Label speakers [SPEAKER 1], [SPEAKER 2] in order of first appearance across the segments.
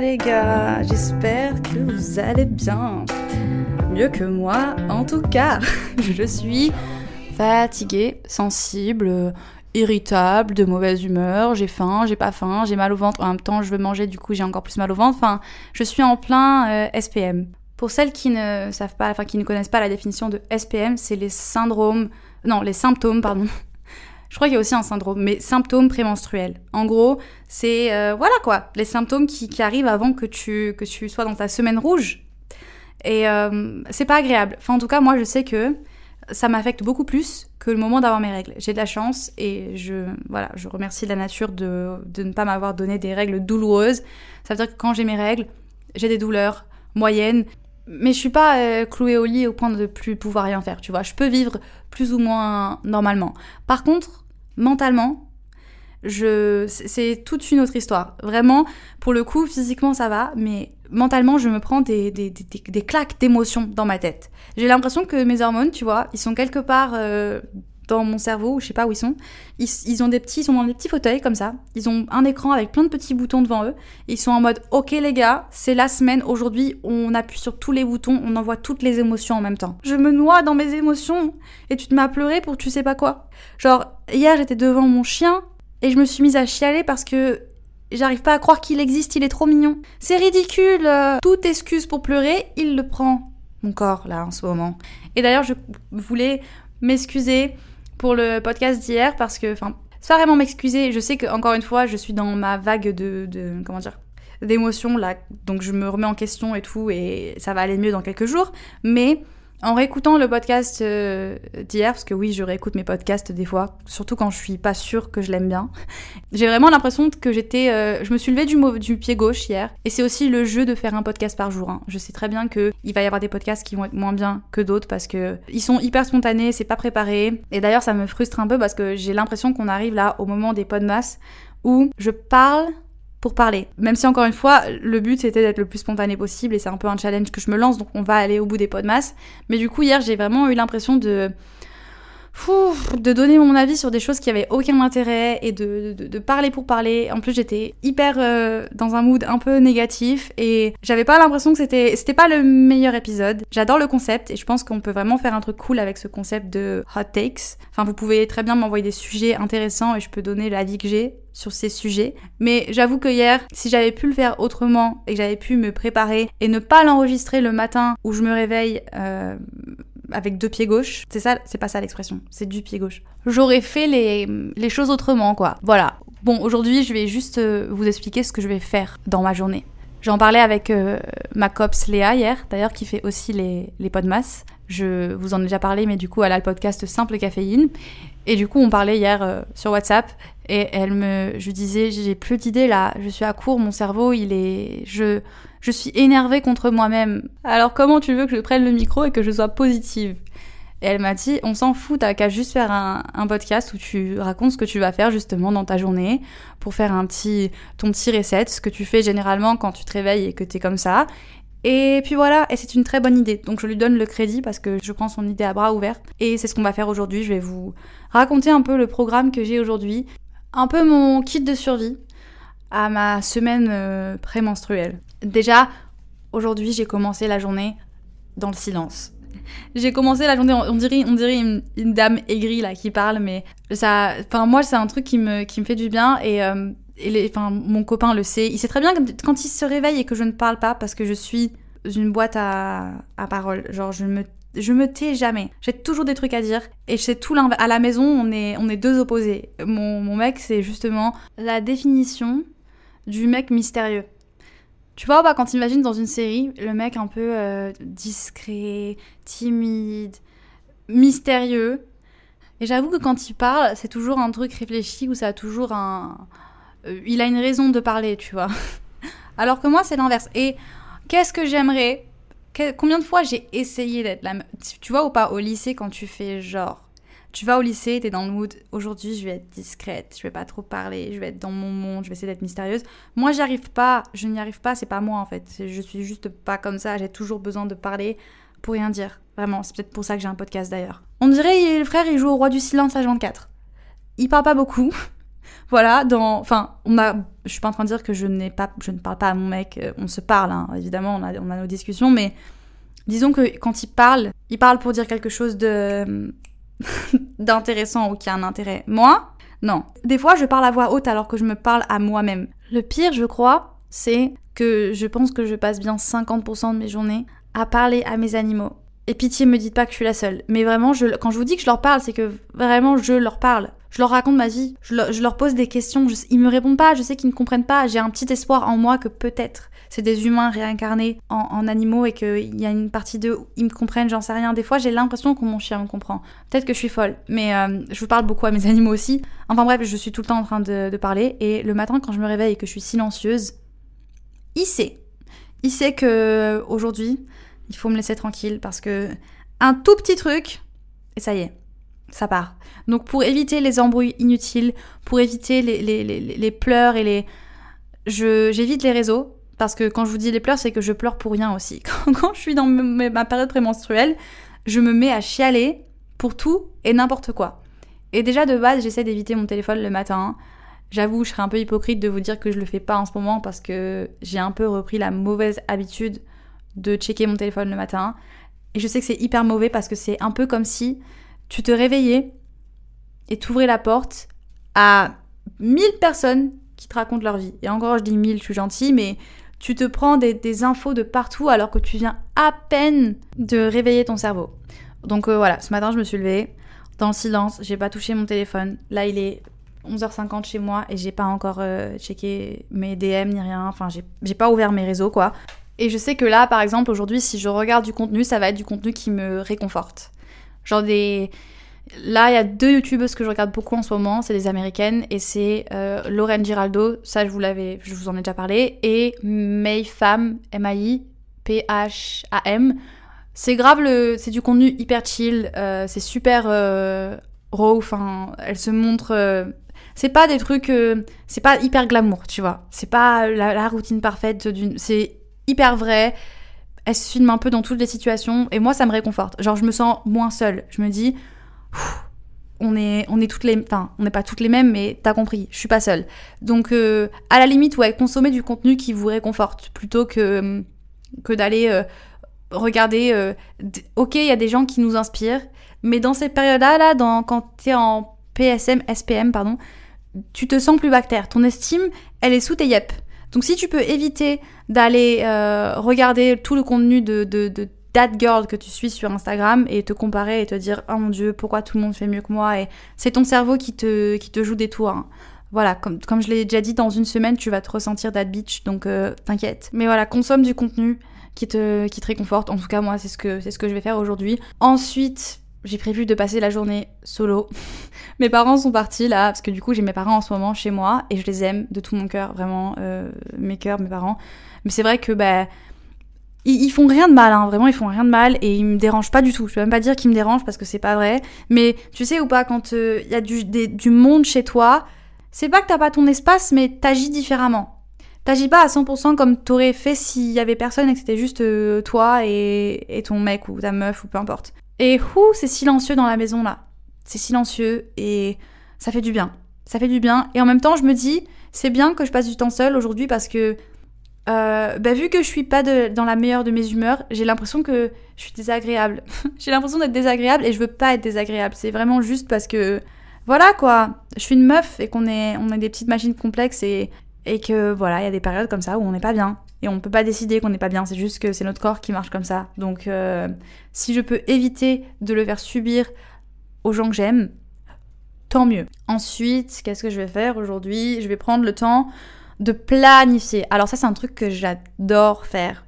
[SPEAKER 1] Les gars, j'espère que vous allez bien. Mieux que moi, en tout cas. Je suis fatiguée, sensible, irritable, de mauvaise humeur, j'ai faim, j'ai pas faim, j'ai mal au ventre, en même temps je veux manger, du coup j'ai encore plus mal au ventre. Enfin, je suis en plein euh, SPM. Pour celles qui ne savent pas, enfin qui ne connaissent pas la définition de SPM, c'est les syndromes, non, les symptômes, pardon. Je crois qu'il y a aussi un syndrome, mais symptômes prémenstruels. En gros, c'est euh, voilà quoi, les symptômes qui, arrivent avant que tu que tu sois dans ta semaine rouge. Et euh, c'est pas agréable. Enfin, en tout cas, moi, je sais que ça m'affecte beaucoup plus que le moment d'avoir mes règles. J'ai de la chance et je, voilà, je remercie la nature de, de ne pas m'avoir donné des règles douloureuses. Ça veut dire que quand j'ai mes règles, j'ai des douleurs moyennes, mais je suis pas euh, clouée au lit au point de plus pouvoir rien faire, tu vois. Je peux vivre plus ou moins normalement. Par contre, mentalement, je, c'est toute une autre histoire. Vraiment, pour le coup, physiquement ça va, mais mentalement, je me prends des, des, des, des claques d'émotions dans ma tête. J'ai l'impression que mes hormones, tu vois, ils sont quelque part euh, dans mon cerveau, je sais pas où ils sont. Ils, ils, ont des petits, ils sont dans des petits fauteuils comme ça. Ils ont un écran avec plein de petits boutons devant eux. Ils sont en mode, ok les gars, c'est la semaine. Aujourd'hui, on appuie sur tous les boutons, on envoie toutes les émotions en même temps. Je me noie dans mes émotions et tu te m'as pleuré pour tu sais pas quoi. Genre hier, j'étais devant mon chien et je me suis mise à chialer parce que J'arrive pas à croire qu'il existe, il est trop mignon. C'est ridicule. Toute excuse pour pleurer, il le prend. Mon corps, là, en ce moment. Et d'ailleurs, je voulais m'excuser pour le podcast d'hier parce que, enfin, sans vraiment m'excuser, je sais que encore une fois, je suis dans ma vague de, de comment dire, d'émotions là, donc je me remets en question et tout, et ça va aller mieux dans quelques jours. Mais en réécoutant le podcast euh, d'hier, parce que oui, je réécoute mes podcasts des fois, surtout quand je suis pas sûre que je l'aime bien, j'ai vraiment l'impression que j'étais. Euh, je me suis levée du, pied gauche hier. Et c'est aussi le jeu de faire un podcast par jour. Hein. Je sais très bien qu'il va y avoir des podcasts qui vont être moins bien que d'autres parce que ils sont hyper spontanés, c'est pas préparé. Et d'ailleurs, ça me frustre un peu parce que j'ai l'impression qu'on arrive là au moment des podmas où je parle pour parler. Même si encore une fois, le but c'était d'être le plus spontané possible et c'est un peu un challenge que je me lance, donc on va aller au bout des pots de masse. Mais du coup, hier, j'ai vraiment eu l'impression de de donner mon avis sur des choses qui avaient aucun intérêt et de, de, parler pour parler. En plus, j'étais hyper euh, dans un mood un peu négatif et j'avais pas l'impression que c'était c'était pas le meilleur épisode. J'adore le concept et je pense qu'on peut vraiment faire un truc cool avec ce concept de hot takes. Enfin, vous pouvez très bien m'envoyer des sujets intéressants et je peux donner l'avis que j'ai sur ces sujets. Mais j'avoue que hier, si j'avais pu le faire autrement et que j'avais pu me préparer et ne pas l'enregistrer le matin où je me réveille euh, avec deux pieds gauches. C'est ça, c'est pas ça l'expression, c'est du pied gauche. J'aurais fait les, les, choses autrement, quoi. Voilà. Bon, aujourd'hui, je vais juste euh, vous expliquer ce que je vais faire dans ma journée. J'en parlais avec euh, ma copse Léa hier, d'ailleurs, qui fait aussi les, les podmas. Je vous en ai déjà parlé, mais du coup, elle a le podcast Simple Caféine. Et du coup, on parlait hier euh, sur WhatsApp et elle me, je disais, j'ai plus d'idées là, je suis à court, mon cerveau, il est, je, je suis énervée contre moi-même. Alors comment tu veux que je prenne le micro et que je sois positive? Et elle m'a dit, on s'en fout, t'as qu'à juste faire un, podcast où tu racontes ce que tu vas faire justement dans ta journée pour faire un petit, ton petit reset, ce que tu fais généralement quand tu te réveilles et que t'es comme ça. Et puis voilà, et c'est une très bonne idée. Donc je lui donne le crédit parce que je prends son idée à bras ouverts. Et c'est ce qu'on va faire aujourd'hui. Je vais vous raconter un peu le programme que j'ai aujourd'hui un peu mon kit de survie à ma semaine euh, prémenstruelle. Déjà, aujourd'hui, j'ai commencé la journée dans le silence. J'ai commencé la journée, on dirait, on dirait une, dame aigrie là qui parle, mais ça, enfin moi c'est un truc qui me, qui me fait du bien et, euh, et enfin mon copain le sait, il sait très bien quand il se réveille et que je ne parle pas parce que je suis une boîte à, à paroles, genre je me je me tais jamais. J'ai toujours des trucs à dire. Et c'est tout l'inverse. À la maison, on est, on est deux opposés. Mon, mon mec, c'est justement la définition du mec mystérieux. Tu vois, bah, quand t'imagines dans une série, le mec un peu euh, discret, timide, mystérieux. Et j'avoue que quand il parle, c'est toujours un truc réfléchi ou ça a toujours un. euh, il a une raison de parler, tu vois. Alors que moi, c'est l'inverse. Et qu'est-ce que j'aimerais? Combien de fois j'ai essayé d'être la. Tu vois ou pas, au lycée, quand tu fais genre. Tu vas au lycée, t'es dans le mood. Aujourd'hui, je vais être discrète, je vais pas trop parler, je vais être dans mon monde, je vais essayer d'être mystérieuse. Moi, j'y arrive pas, je n'y arrive pas, c'est pas moi en fait. Je suis juste pas comme ça, j'ai toujours besoin de parler pour rien dire. Vraiment, c'est peut-être pour ça que j'ai un podcast d'ailleurs. On dirait le frère, il joue au roi du silence à 24. Il parle pas beaucoup. voilà, dans. Enfin, on a. Je suis pas en train de dire que je, n'ai pas... je ne parle pas à mon mec. euh, On se parle, hein, évidemment, on a, on a nos discussions, mais disons que quand il parle, il parle pour dire quelque chose de. d'intéressant ou qui a un intérêt. Moi, non. Des fois, je parle à voix haute alors que je me parle à moi-même. Le pire, je crois, c'est que je pense que je passe bien 50% de mes journées à parler à mes animaux. Et pitié, me dites pas que je suis la seule. Mais vraiment, quand je vous dis que je leur parle, c'est que vraiment, je leur parle. Je leur raconte ma vie. Je leur, pose des questions. Ils me répondent pas. Je sais qu'ils ne comprennent pas. J'ai un petit espoir en moi que peut-être c'est des humains réincarnés en, animaux et qu'il y a une partie d'eux ils me comprennent. J'en sais rien. Des fois, j'ai l'impression que mon chien me comprend. Peut-être que je suis folle. Mais euh, je vous parle beaucoup à mes animaux aussi. Enfin bref, je suis tout le temps en train de, parler. Et le matin, quand je me réveille et que je suis silencieuse, il sait. Il sait que aujourd'hui, il faut me laisser tranquille parce que un tout petit truc, et ça y est, ça part. Donc pour éviter les embrouilles inutiles, pour éviter les, les, pleurs et les... J'évite les réseaux parce que quand je vous dis les pleurs, c'est que je pleure pour rien aussi. Quand, je suis dans ma période prémenstruelle, je me mets à chialer pour tout et n'importe quoi. Et déjà de base, j'essaie d'éviter mon téléphone le matin. J'avoue, je serais un peu hypocrite de vous dire que je le fais pas en ce moment parce que j'ai un peu repris la mauvaise habitude de checker mon téléphone le matin. Et je sais que c'est hyper mauvais parce que c'est un peu comme si tu te réveillais et t'ouvrais la porte à 1000 personnes qui te racontent leur vie. Et encore, je dis 1000, je suis gentille, mais tu te prends des, infos de partout alors que tu viens à peine de réveiller ton cerveau. Donc euh, voilà, ce matin, je me suis levée dans le silence, j'ai pas touché mon téléphone. Là, il est 11h50 chez moi et j'ai pas encore euh, checké mes DM ni rien. Enfin, j'ai pas ouvert mes réseaux, quoi. Et je sais que là, par exemple, aujourd'hui, si je regarde du contenu, ça va être du contenu qui me réconforte. Genre des. Là, il y a deux youtubeuses que je regarde beaucoup en ce moment, c'est des américaines, et c'est euh, Lauren Giraldo, ça je vous l'avais, je vous en ai déjà parlé, et May Pham, M-A-I-P-H-A-M. C'est grave, c'est du contenu hyper chill, euh, c'est super euh, raw, enfin, elle se montre. euh, c'est pas des trucs. c'est pas hyper glamour, tu vois. C'est pas la, la routine parfaite d'une. C'est hyper vrai. Elle se filme un peu dans toutes les situations, et moi ça me réconforte. Genre, je me sens moins seule. Je me dis. On est, on est toutes les, enfin, on n'est pas toutes les mêmes, mais t'as compris, je suis pas seule. Donc, euh, à la limite, ouais, consommer du contenu qui vous réconforte plutôt que que d'aller euh, regarder. euh, ok, il y a des gens qui nous inspirent, mais dans ces périodes-là, là, dans, quand t'es en PSM, SPM, pardon, tu te sens plus bactère. Ton estime, elle est sous tes yep. Donc, si tu peux éviter d'aller regarder tout le contenu de, de that girl que tu suis sur Instagram et te comparer et te dire oh mon dieu pourquoi tout le monde fait mieux que moi? Et c'est ton cerveau qui te, qui te joue des tours. hein. Voilà, comme, comme je l'ai déjà dit, dans une semaine, tu vas te ressentir that bitch, donc euh, t'inquiète. Mais voilà, consomme du contenu qui te, qui te réconforte. En tout cas, moi, c'est ce que, c'est ce que je vais faire aujourd'hui. Ensuite, j'ai prévu de passer la journée solo. mes parents sont partis là, parce que du coup, j'ai mes parents en ce moment chez moi et je les aime de tout mon cœur, vraiment, euh, mes cœurs, mes parents. Mais c'est vrai que, bah, ils, font rien de mal, hein, vraiment, ils font rien de mal et ils me dérangent pas du tout. Je peux même pas dire qu'ils me dérangent parce que c'est pas vrai. Mais tu sais ou pas, quand il y a du, monde chez toi, c'est pas que t'as pas ton espace, mais t'agis différemment. T'agis pas à 100% comme t'aurais fait s'il y avait personne et que c'était juste euh, toi et, ton mec ou ta meuf ou peu importe. Et ouh, c'est silencieux dans la maison là. C'est silencieux et ça fait du bien. Ça fait du bien. Et en même temps, je me dis, c'est bien que je passe du temps seule aujourd'hui parce que euh, bah, vu que je suis pas dans la meilleure de mes humeurs, j'ai l'impression que je suis désagréable. j'ai l'impression d'être désagréable et je veux pas être désagréable. C'est vraiment juste parce que voilà quoi, je suis une meuf et qu'on est des petites machines complexes et et que voilà, il y a des périodes comme ça où on n'est pas bien et on peut pas décider qu'on n'est pas bien, c'est juste que c'est notre corps qui marche comme ça. Donc euh, si je peux éviter de le faire subir aux gens que j'aime, tant mieux. Ensuite, qu'est-ce que je vais faire aujourd'hui? Je vais prendre le temps de planifier. Alors ça c'est un truc que j'adore faire.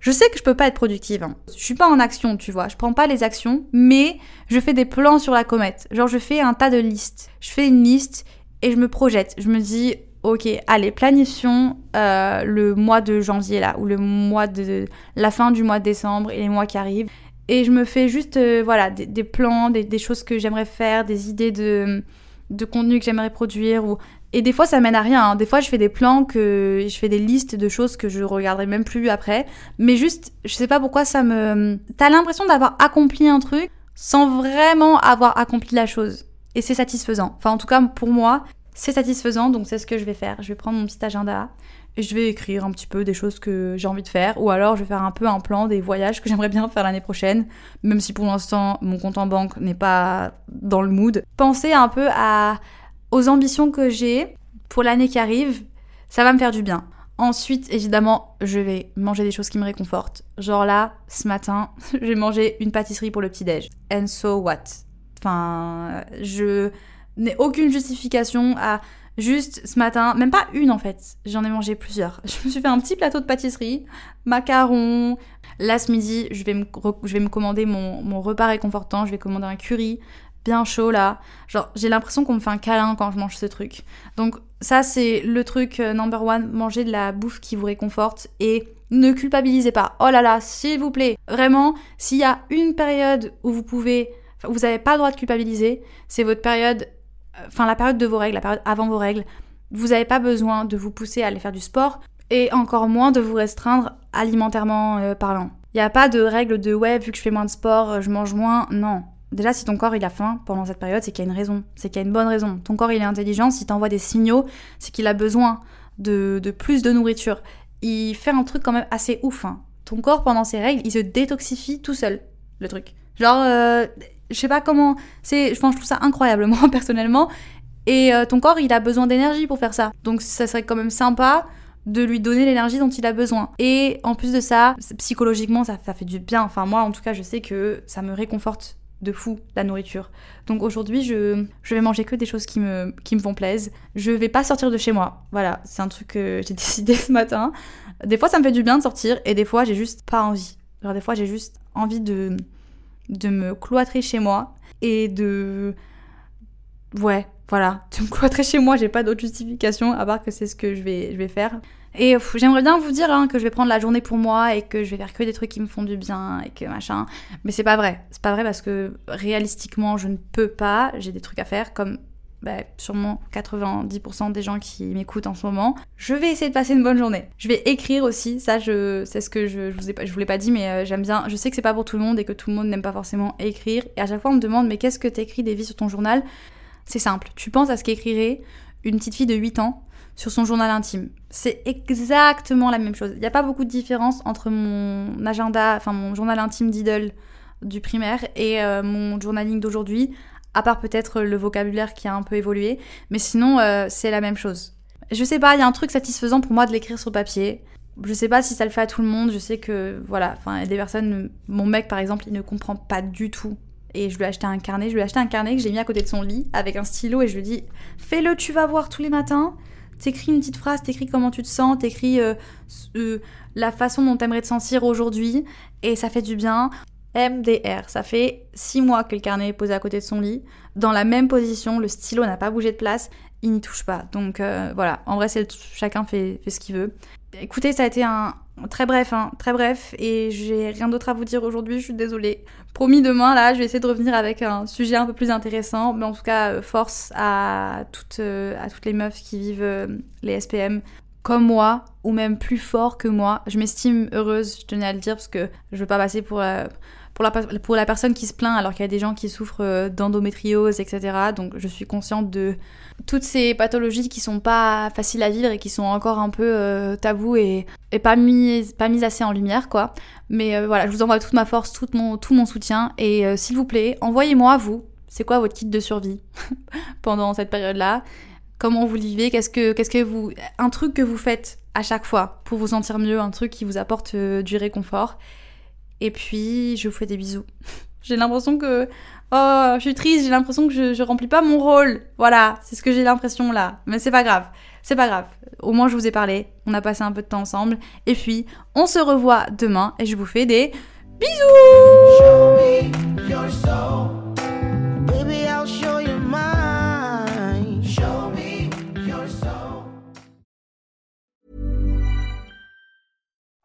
[SPEAKER 1] Je sais que je peux pas être productive. Hein. Je suis pas en action, tu vois. Je prends pas les actions, mais je fais des plans sur la comète. Genre je fais un tas de listes. Je fais une liste et je me projette. Je me dis ok, allez, planifions euh, le mois de janvier là, ou le mois de la fin du mois de décembre et les mois qui arrivent. Et je me fais juste, euh, voilà, des, plans, des, choses que j'aimerais faire, des idées de, de contenu que j'aimerais produire. Ou... Et des fois, ça mène à rien. Hein. Des fois, je fais des plans, que je fais des listes de choses que je regarderai même plus après. Mais juste, je sais pas pourquoi ça me. T'as l'impression d'avoir accompli un truc sans vraiment avoir accompli la chose. Et c'est satisfaisant. Enfin, en tout cas, pour moi, c'est satisfaisant. Donc, c'est ce que je vais faire. Je vais prendre mon petit agenda et je vais écrire un petit peu des choses que j'ai envie de faire ou alors je vais faire un peu un plan des voyages que j'aimerais bien faire l'année prochaine même si pour l'instant mon compte en banque n'est pas dans le mood. Penser un peu à aux ambitions que j'ai pour l'année qui arrive, ça va me faire du bien. Ensuite, évidemment, je vais manger des choses qui me réconfortent. Genre là, ce matin, j'ai mangé une pâtisserie pour le petit-déj. And so what? Enfin, je n'ai aucune justification à Juste ce matin, même pas une en fait, j'en ai mangé plusieurs. Je me suis fait un petit plateau de pâtisserie, macarons. Là ce midi, je vais me, commander mon, mon repas réconfortant, je vais commander un curry bien chaud là. Genre, j'ai l'impression qu'on me fait un câlin quand je mange ce truc. Donc, ça, c'est le truc euh, number one manger de la bouffe qui vous réconforte et ne culpabilisez pas. Oh là là, s'il vous plaît, vraiment, s'il y a une période où vous pouvez. Vous n'avez pas le droit de culpabiliser, c'est votre période enfin la période de vos règles, la période avant vos règles, vous n'avez pas besoin de vous pousser à aller faire du sport et encore moins de vous restreindre alimentairement euh, parlant. Il n'y a pas de règle de ouais, vu que je fais moins de sport, euh, je mange moins. Non. Déjà, si ton corps il a faim pendant cette période, c'est qu'il y a une raison, c'est qu'il y a une bonne raison. Ton corps il est intelligent, si t'envoie des signaux, c'est qu'il a besoin de, plus de nourriture. Il fait un truc quand même assez ouf. Hein. Ton corps pendant ses règles, il se détoxifie tout seul, le truc. Genre, euh, je sais pas comment. C'est, je trouve ça incroyable, moi, personnellement. Et euh, ton corps, il a besoin d'énergie pour faire ça. Donc, ça serait quand même sympa de lui donner l'énergie dont il a besoin. Et en plus de ça, psychologiquement, ça, ça fait du bien. Enfin, moi, en tout cas, je sais que ça me réconforte de fou la nourriture. Donc aujourd'hui, je, je vais manger que des choses qui me, qui me font plaisir. Je vais pas sortir de chez moi. Voilà, c'est un truc que j'ai décidé ce matin. Des fois, ça me fait du bien de sortir et des fois, j'ai juste pas envie. Alors, des fois, j'ai juste envie de de me cloîtrer chez moi et de... Ouais, voilà, de me cloîtrer chez moi, j'ai pas d'autre justification à part que c'est ce que je vais, je vais faire. Et j'aimerais bien vous dire hein, que je vais prendre la journée pour moi et que je vais faire que des trucs qui me font du bien et que machin. Mais c'est pas vrai. C'est pas vrai parce que réalistiquement, je ne peux pas. J'ai des trucs à faire comme bah, sûrement 90% des gens qui m'écoutent en ce moment. Je vais essayer de passer une bonne journée. Je vais écrire aussi, ça je c'est ce que je, je vous je vous l'ai pas dit mais euh, j'aime bien. Je sais que c'est pas pour tout le monde et que tout le monde n'aime pas forcément écrire et à chaque fois on me demande mais qu'est-ce que t'écris des vies sur ton journal? C'est simple, tu penses à ce qu'écrirait une petite fille de 8 ans sur son journal intime. C'est exactement la même chose. Il n'y a pas beaucoup de différence entre mon agenda, enfin mon journal intime d'idole du primaire et euh, mon journaling d'aujourd'hui à part peut-être le vocabulaire qui a un peu évolué, mais sinon euh, c'est la même chose. Je sais pas, il y a un truc satisfaisant pour moi de l'écrire sur papier. Je sais pas si ça le fait à tout le monde, je sais que voilà, enfin des personnes, mon mec par exemple, il ne comprend pas du tout. Et je lui ai acheté un carnet, je lui ai acheté un carnet que j'ai mis à côté de son lit avec un stylo et je lui dis fais-le, tu vas voir tous les matins. T'écris une petite phrase, t'écris comment tu te sens, t'écris euh, euh, la façon dont t'aimerais te sentir aujourd'hui et ça fait du bien. MDR. Ça fait six mois que le carnet est posé à côté de son lit, dans la même position, le stylo n'a pas bougé de place, il n'y touche pas. Donc euh, voilà, en vrai, chacun fait, fait, ce qu'il veut. Écoutez, ça a été un très bref, hein, très bref, et j'ai rien d'autre à vous dire aujourd'hui, je suis désolée. Promis demain, là, je vais essayer de revenir avec un sujet un peu plus intéressant, mais en tout cas, euh, force à toutes, euh, à toutes les meufs qui vivent les SPM comme moi, ou même plus fort que moi. Je m'estime heureuse, je tenais à le dire, parce que je veux pas passer pour pour la, pour la personne qui se plaint alors qu'il y a des gens qui souffrent euh, d'endométriose, etc. Donc je suis consciente de toutes ces pathologies qui sont pas faciles à vivre et qui sont encore un peu euh, tabous et, pas, mises, pas mises assez en lumière, quoi. Mais euh, voilà, je vous envoie toute ma force, tout mon, tout mon soutien et s'il vous plaît, envoyez-moi, vous, c'est quoi votre kit de survie pendant cette période-là? Comment vous vivez? Qu'est-ce que, qu'est-ce que vous... Un truc que vous faites à chaque fois pour vous sentir mieux, un truc qui vous apporte du réconfort? Et puis, je vous fais des bisous. J'ai l'impression que oh, je suis triste, j'ai l'impression que je, remplis pas mon rôle. Voilà, c'est ce que j'ai l'impression là. Mais c'est pas grave, c'est pas grave. Au moins, je vous ai parlé, on a passé un peu de temps ensemble. Et puis, on se revoit demain et je vous fais des bisous